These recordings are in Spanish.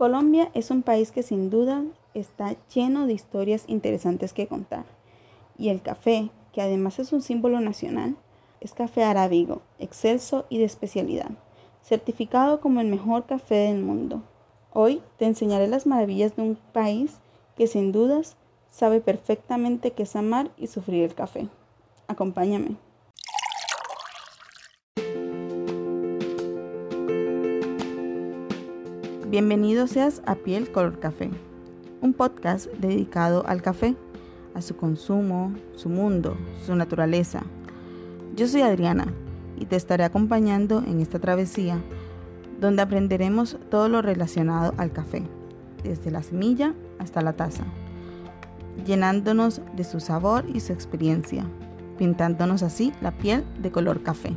Colombia es un país que sin duda está lleno de historias interesantes que contar. Y el café, que además es un símbolo nacional, es café arábigo, excelso y de especialidad, certificado como el mejor café del mundo. Hoy te enseñaré las maravillas de un país que sin dudas sabe perfectamente qué es amar y sufrir el café. Acompáñame. Bienvenido seas a Piel Color Café, un podcast dedicado al café, a su consumo, su mundo, su naturaleza. Yo soy Adriana y te estaré acompañando en esta travesía donde aprenderemos todo lo relacionado al café, desde la semilla hasta la taza, llenándonos de su sabor y su experiencia, pintándonos así la piel de color café.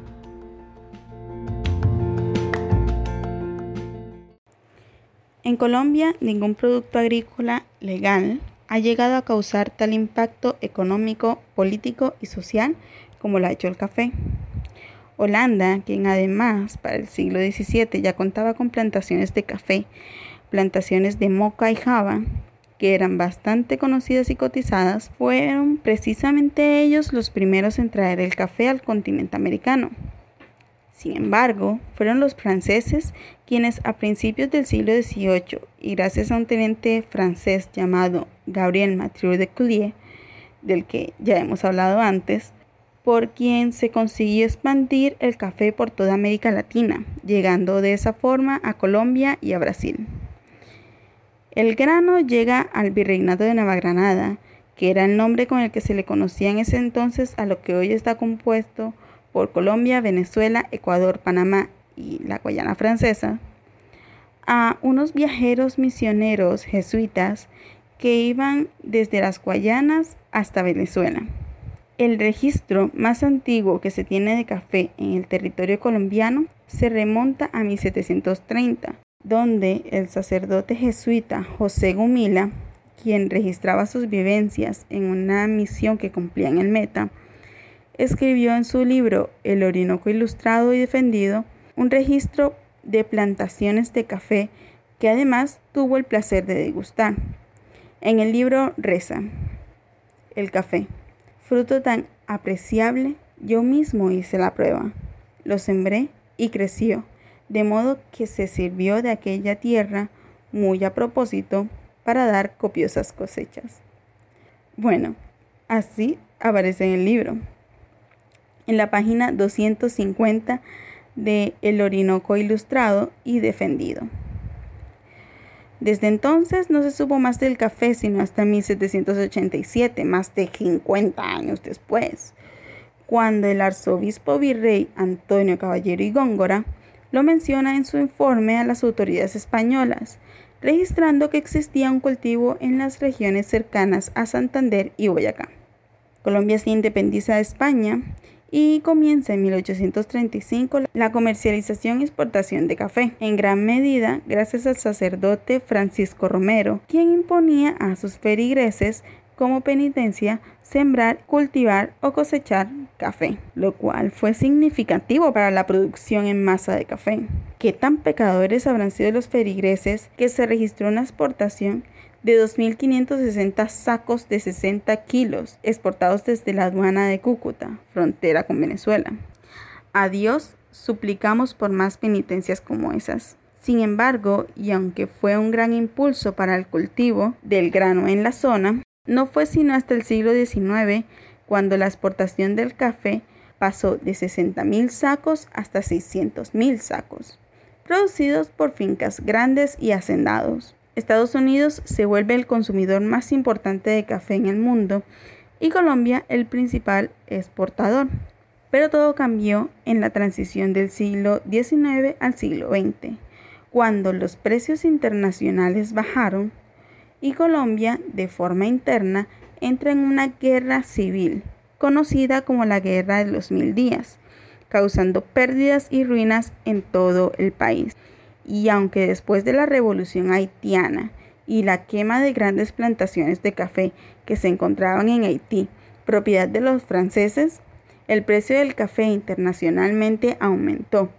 En Colombia, ningún producto agrícola legal ha llegado a causar tal impacto económico, político y social como lo ha hecho el café. Holanda, quien además para el siglo XVII ya contaba con plantaciones de café, plantaciones de moca y java, que eran bastante conocidas y cotizadas, fueron precisamente ellos los primeros en traer el café al continente americano. Sin embargo, fueron los franceses quienes a principios del siglo XVIII y gracias a un teniente francés llamado Gabriel Mathieu de Coulier, del que ya hemos hablado antes, por quien se consiguió expandir el café por toda América Latina, llegando de esa forma a Colombia y a Brasil. El grano llega al virreinato de Nueva Granada, que era el nombre con el que se le conocía en ese entonces a lo que hoy está compuesto por Colombia, Venezuela, Ecuador, Panamá y la Guayana francesa, a unos viajeros misioneros jesuitas que iban desde las Guayanas hasta Venezuela. El registro más antiguo que se tiene de café en el territorio colombiano se remonta a 1730, donde el sacerdote jesuita José Gumila, quien registraba sus vivencias en una misión que cumplía en el Meta, escribió en su libro El Orinoco Ilustrado y Defendido un registro de plantaciones de café que además tuvo el placer de degustar. En el libro reza, el café, fruto tan apreciable, yo mismo hice la prueba, lo sembré y creció, de modo que se sirvió de aquella tierra muy a propósito para dar copiosas cosechas. Bueno, así aparece en el libro en la página 250 de El Orinoco Ilustrado y Defendido. Desde entonces no se supo más del café sino hasta 1787, más de 50 años después, cuando el arzobispo virrey Antonio Caballero y Góngora lo menciona en su informe a las autoridades españolas, registrando que existía un cultivo en las regiones cercanas a Santander y Boyacá. Colombia se independiza de España y comienza en 1835 la comercialización y exportación de café, en gran medida gracias al sacerdote Francisco Romero, quien imponía a sus feligreses como penitencia sembrar, cultivar o cosechar café, lo cual fue significativo para la producción en masa de café. ¿Qué tan pecadores habrán sido los feligreses que se registró una exportación de 2.560 sacos de 60 kilos exportados desde la aduana de Cúcuta, frontera con Venezuela. A Dios suplicamos por más penitencias como esas. Sin embargo, y aunque fue un gran impulso para el cultivo del grano en la zona, no fue sino hasta el siglo XIX cuando la exportación del café pasó de 60.000 sacos hasta 600.000 sacos, producidos por fincas grandes y hacendados. Estados Unidos se vuelve el consumidor más importante de café en el mundo y Colombia el principal exportador. Pero todo cambió en la transición del siglo XIX al siglo XX, cuando los precios internacionales bajaron y Colombia, de forma interna, entra en una guerra civil, conocida como la Guerra de los Mil Días, causando pérdidas y ruinas en todo el país y aunque después de la revolución haitiana y la quema de grandes plantaciones de café que se encontraban en Haití, propiedad de los franceses, el precio del café internacionalmente aumentó.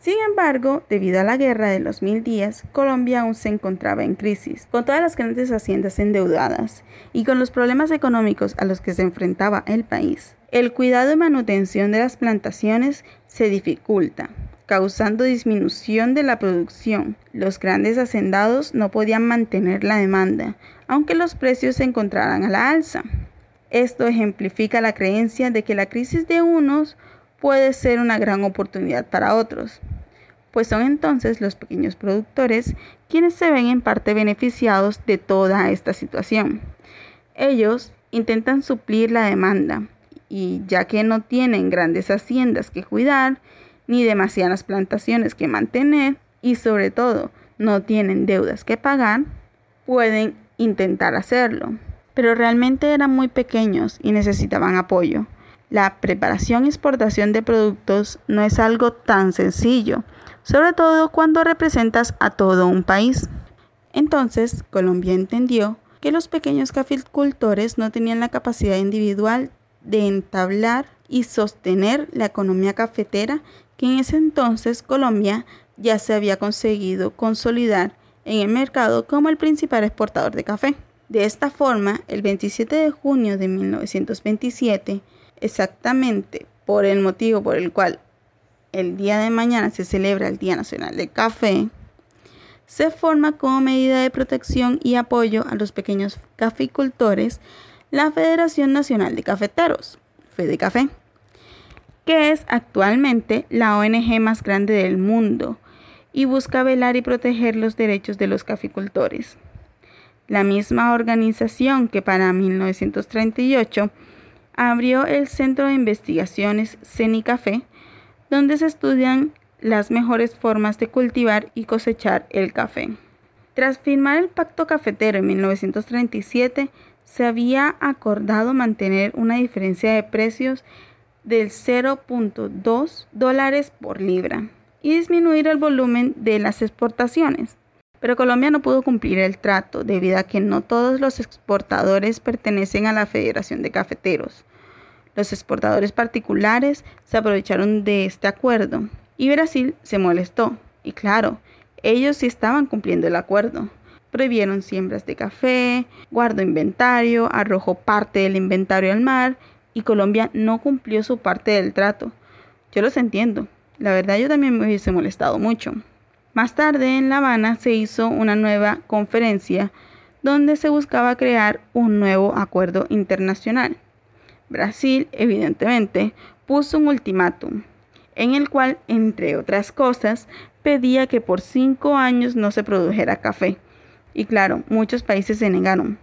Sin embargo, debido a la guerra de los mil días, Colombia aún se encontraba en crisis, con todas las grandes haciendas endeudadas y con los problemas económicos a los que se enfrentaba el país. El cuidado y manutención de las plantaciones se dificulta, causando disminución de la producción. Los grandes hacendados no podían mantener la demanda, aunque los precios se encontraran a la alza. Esto ejemplifica la creencia de que la crisis de unos puede ser una gran oportunidad para otros, pues son entonces los pequeños productores quienes se ven en parte beneficiados de toda esta situación. Ellos intentan suplir la demanda y ya que no tienen grandes haciendas que cuidar, ni demasiadas plantaciones que mantener y sobre todo no tienen deudas que pagar, pueden intentar hacerlo. Pero realmente eran muy pequeños y necesitaban apoyo. La preparación y exportación de productos no es algo tan sencillo, sobre todo cuando representas a todo un país. Entonces, Colombia entendió que los pequeños caficultores no tenían la capacidad individual de entablar y sostener la economía cafetera en ese entonces Colombia ya se había conseguido consolidar en el mercado como el principal exportador de café. De esta forma, el 27 de junio de 1927, exactamente por el motivo por el cual el día de mañana se celebra el Día Nacional del Café, se forma como medida de protección y apoyo a los pequeños caficultores la Federación Nacional de Cafeteros, FEDECAFE, que es actualmente la ONG más grande del mundo y busca velar y proteger los derechos de los caficultores. La misma organización que para 1938 abrió el Centro de Investigaciones CENICAFE, donde se estudian las mejores formas de cultivar y cosechar el café. Tras firmar el Pacto Cafetero en 1937, se había acordado mantener una diferencia de precios del 0.2 dólares por libra y disminuir el volumen de las exportaciones. Pero Colombia no pudo cumplir el trato debido a que no todos los exportadores pertenecen a la Federación de Cafeteros. Los exportadores particulares se aprovecharon de este acuerdo y Brasil se molestó. Y claro, ellos sí estaban cumpliendo el acuerdo. Prohibieron siembras de café, guardó inventario, arrojó parte del inventario al mar y Colombia no cumplió su parte del trato. Yo los entiendo. La verdad yo también me hubiese molestado mucho. Más tarde en La Habana se hizo una nueva conferencia donde se buscaba crear un nuevo acuerdo internacional. Brasil, evidentemente, puso un ultimátum, en el cual, entre otras cosas, pedía que por cinco años no se produjera café. Y claro, muchos países se negaron.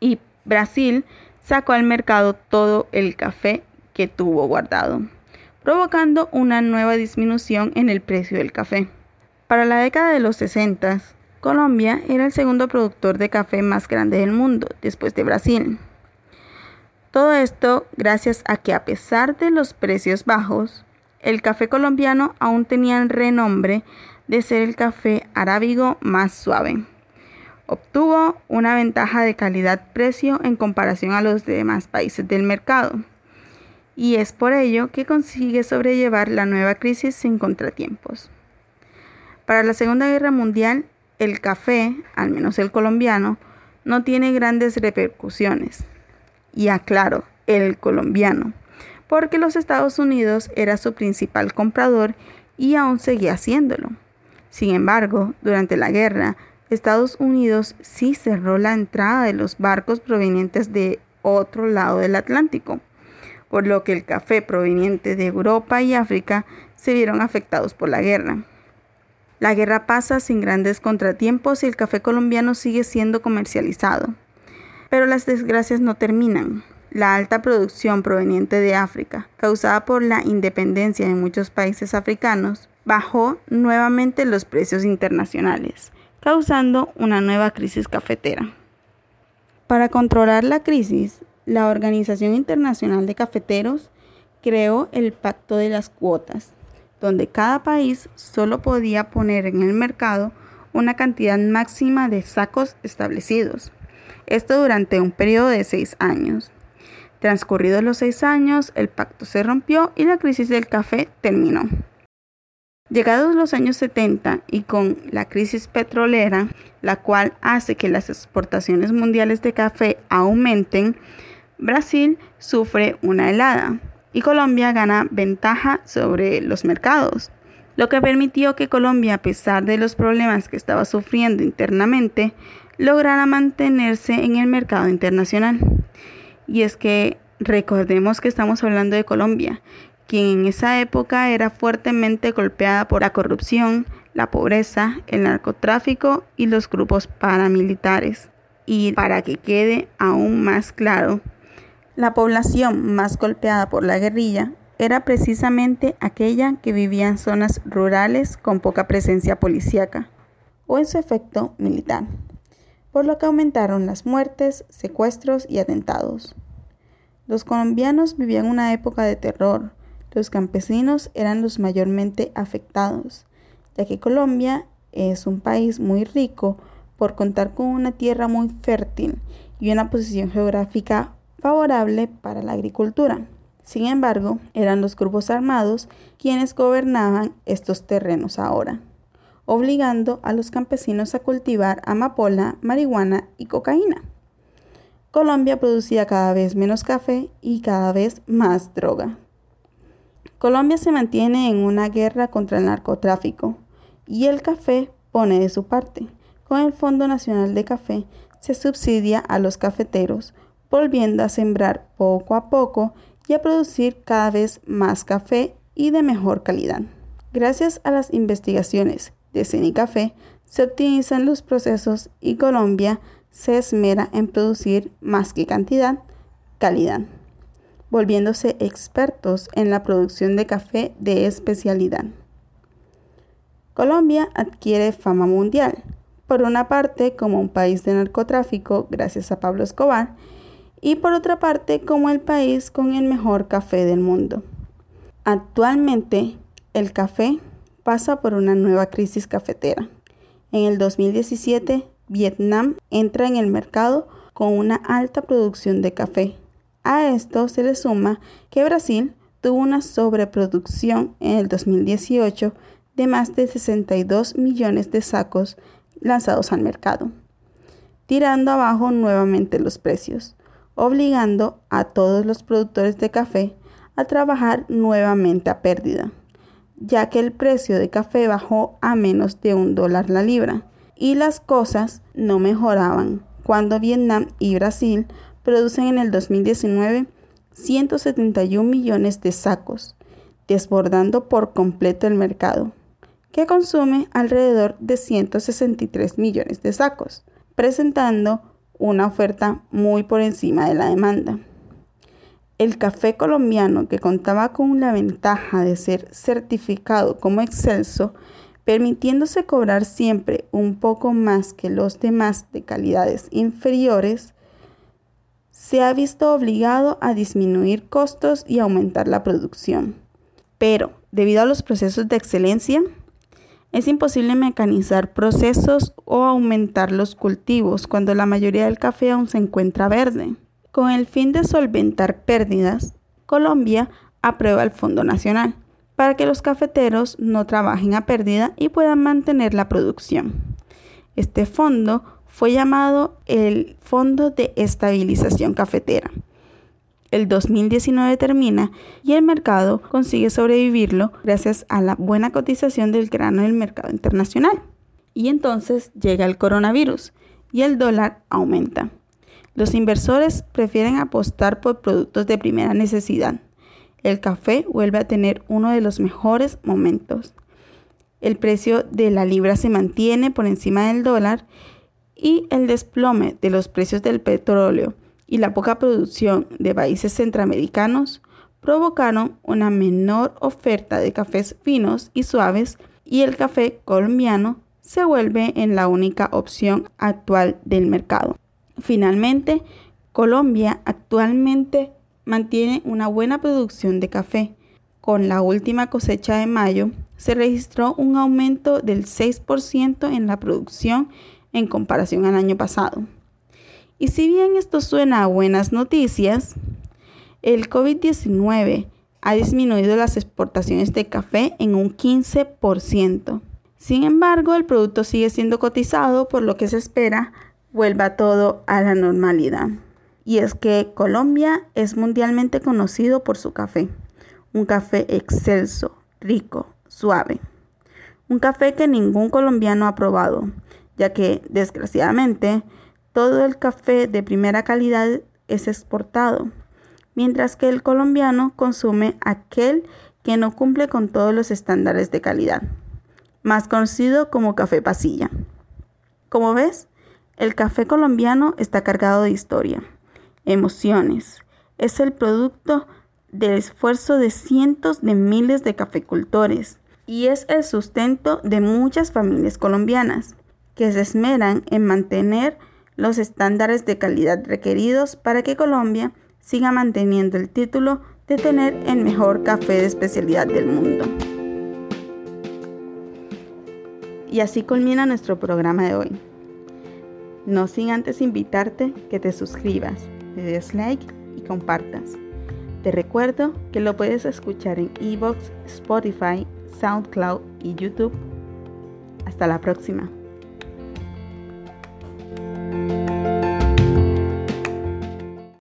Y Brasil sacó al mercado todo el café que tuvo guardado, provocando una nueva disminución en el precio del café. Para la década de los 60, Colombia era el segundo productor de café más grande del mundo, después de Brasil. Todo esto gracias a que a pesar de los precios bajos, el café colombiano aún tenía el renombre de ser el café arábigo más suave. Obtuvo una ventaja de calidad-precio en comparación a los demás países del mercado. Y es por ello que consigue sobrellevar la nueva crisis sin contratiempos. Para la Segunda Guerra Mundial, el café, al menos el colombiano, no tiene grandes repercusiones. Y aclaro, el colombiano, porque los Estados Unidos era su principal comprador y aún seguía haciéndolo. Sin embargo, durante la guerra, Estados Unidos sí cerró la entrada de los barcos provenientes de otro lado del Atlántico, por lo que el café proveniente de Europa y África se vieron afectados por la guerra. La guerra pasa sin grandes contratiempos y el café colombiano sigue siendo comercializado. Pero las desgracias no terminan. La alta producción proveniente de África, causada por la independencia de muchos países africanos, bajó nuevamente los precios internacionales, causando una nueva crisis cafetera. Para controlar la crisis, la Organización Internacional de Cafeteros creó el Pacto de las Cuotas, donde cada país solo podía poner en el mercado una cantidad máxima de sacos establecidos. Esto durante un periodo de seis años. Transcurridos los seis años, el pacto se rompió y la crisis del café terminó. Llegados los años 70 y con la crisis petrolera, la cual hace que las exportaciones mundiales de café aumenten, Brasil sufre una helada y Colombia gana ventaja sobre los mercados, lo que permitió que Colombia, a pesar de los problemas que estaba sufriendo internamente, lograra mantenerse en el mercado internacional. Y es que recordemos que estamos hablando de Colombia, quien en esa época era fuertemente golpeada por la corrupción, la pobreza, el narcotráfico y los grupos paramilitares. Y para que quede aún más claro, la población más golpeada por la guerrilla era precisamente aquella que vivía en zonas rurales con poca presencia policíaca o en su efecto militar, por lo que aumentaron las muertes, secuestros y atentados. Los colombianos vivían una época de terror, los campesinos eran los mayormente afectados, ya que Colombia es un país muy rico por contar con una tierra muy fértil y una posición geográfica favorable para la agricultura. Sin embargo, eran los grupos armados quienes gobernaban estos terrenos ahora, obligando a los campesinos a cultivar amapola, marihuana y cocaína. Colombia producía cada vez menos café y cada vez más droga. Colombia se mantiene en una guerra contra el narcotráfico y el café pone de su parte. Con el Fondo Nacional de Café se subsidia a los cafeteros, volviendo a sembrar poco a poco y a producir cada vez más café y de mejor calidad. Gracias a las investigaciones de Cenicafé se optimizan los procesos y Colombia se esmera en producir más que cantidad, calidad volviéndose expertos en la producción de café de especialidad. Colombia adquiere fama mundial, por una parte como un país de narcotráfico gracias a Pablo Escobar y por otra parte como el país con el mejor café del mundo. Actualmente el café pasa por una nueva crisis cafetera. En el 2017 Vietnam entra en el mercado con una alta producción de café, a esto se le suma que Brasil tuvo una sobreproducción en el 2018 de más de 62 millones de sacos lanzados al mercado, tirando abajo nuevamente los precios, obligando a todos los productores de café a trabajar nuevamente a pérdida, ya que el precio de café bajó a menos de un dólar la libra y las cosas no mejoraban cuando Vietnam y Brasil producen en el 2019 171 millones de sacos, desbordando por completo el mercado, que consume alrededor de 163 millones de sacos, presentando una oferta muy por encima de la demanda. El café colombiano, que contaba con la ventaja de ser certificado como excelso, permitiéndose cobrar siempre un poco más que los demás de calidades inferiores, se ha visto obligado a disminuir costos y aumentar la producción. Pero, debido a los procesos de excelencia, es imposible mecanizar procesos o aumentar los cultivos cuando la mayoría del café aún se encuentra verde. Con el fin de solventar pérdidas, Colombia aprueba el Fondo Nacional para que los cafeteros no trabajen a pérdida y puedan mantener la producción. Este fondo fue llamado el Fondo de Estabilización Cafetera. El 2019 termina y el mercado consigue sobrevivirlo gracias a la buena cotización del grano en el mercado internacional. Y entonces llega el coronavirus y el dólar aumenta. Los inversores prefieren apostar por productos de primera necesidad. El café vuelve a tener uno de los mejores momentos. El precio de la libra se mantiene por encima del dólar y el desplome de los precios del petróleo y la poca producción de países centroamericanos provocaron una menor oferta de cafés finos y suaves y el café colombiano se vuelve en la única opción actual del mercado. Finalmente, Colombia actualmente mantiene una buena producción de café. Con la última cosecha de mayo se registró un aumento del 6% en la producción en comparación al año pasado. Y si bien esto suena a buenas noticias, el COVID-19 ha disminuido las exportaciones de café en un 15%. Sin embargo, el producto sigue siendo cotizado, por lo que se espera vuelva todo a la normalidad. Y es que Colombia es mundialmente conocido por su café. Un café excelso, rico, suave. Un café que ningún colombiano ha probado, ya que desgraciadamente todo el café de primera calidad es exportado, mientras que el colombiano consume aquel que no cumple con todos los estándares de calidad, más conocido como café pasilla. Como ves, el café colombiano está cargado de historia, emociones. Es el producto del esfuerzo de cientos de miles de cafecultores y es el sustento de muchas familias colombianas que se esmeran en mantener los estándares de calidad requeridos para que Colombia siga manteniendo el título de tener el mejor café de especialidad del mundo. Y así culmina nuestro programa de hoy. No sin antes invitarte que te suscribas, le des like y compartas. Te recuerdo que lo puedes escuchar en Evox, Spotify, SoundCloud y YouTube. Hasta la próxima.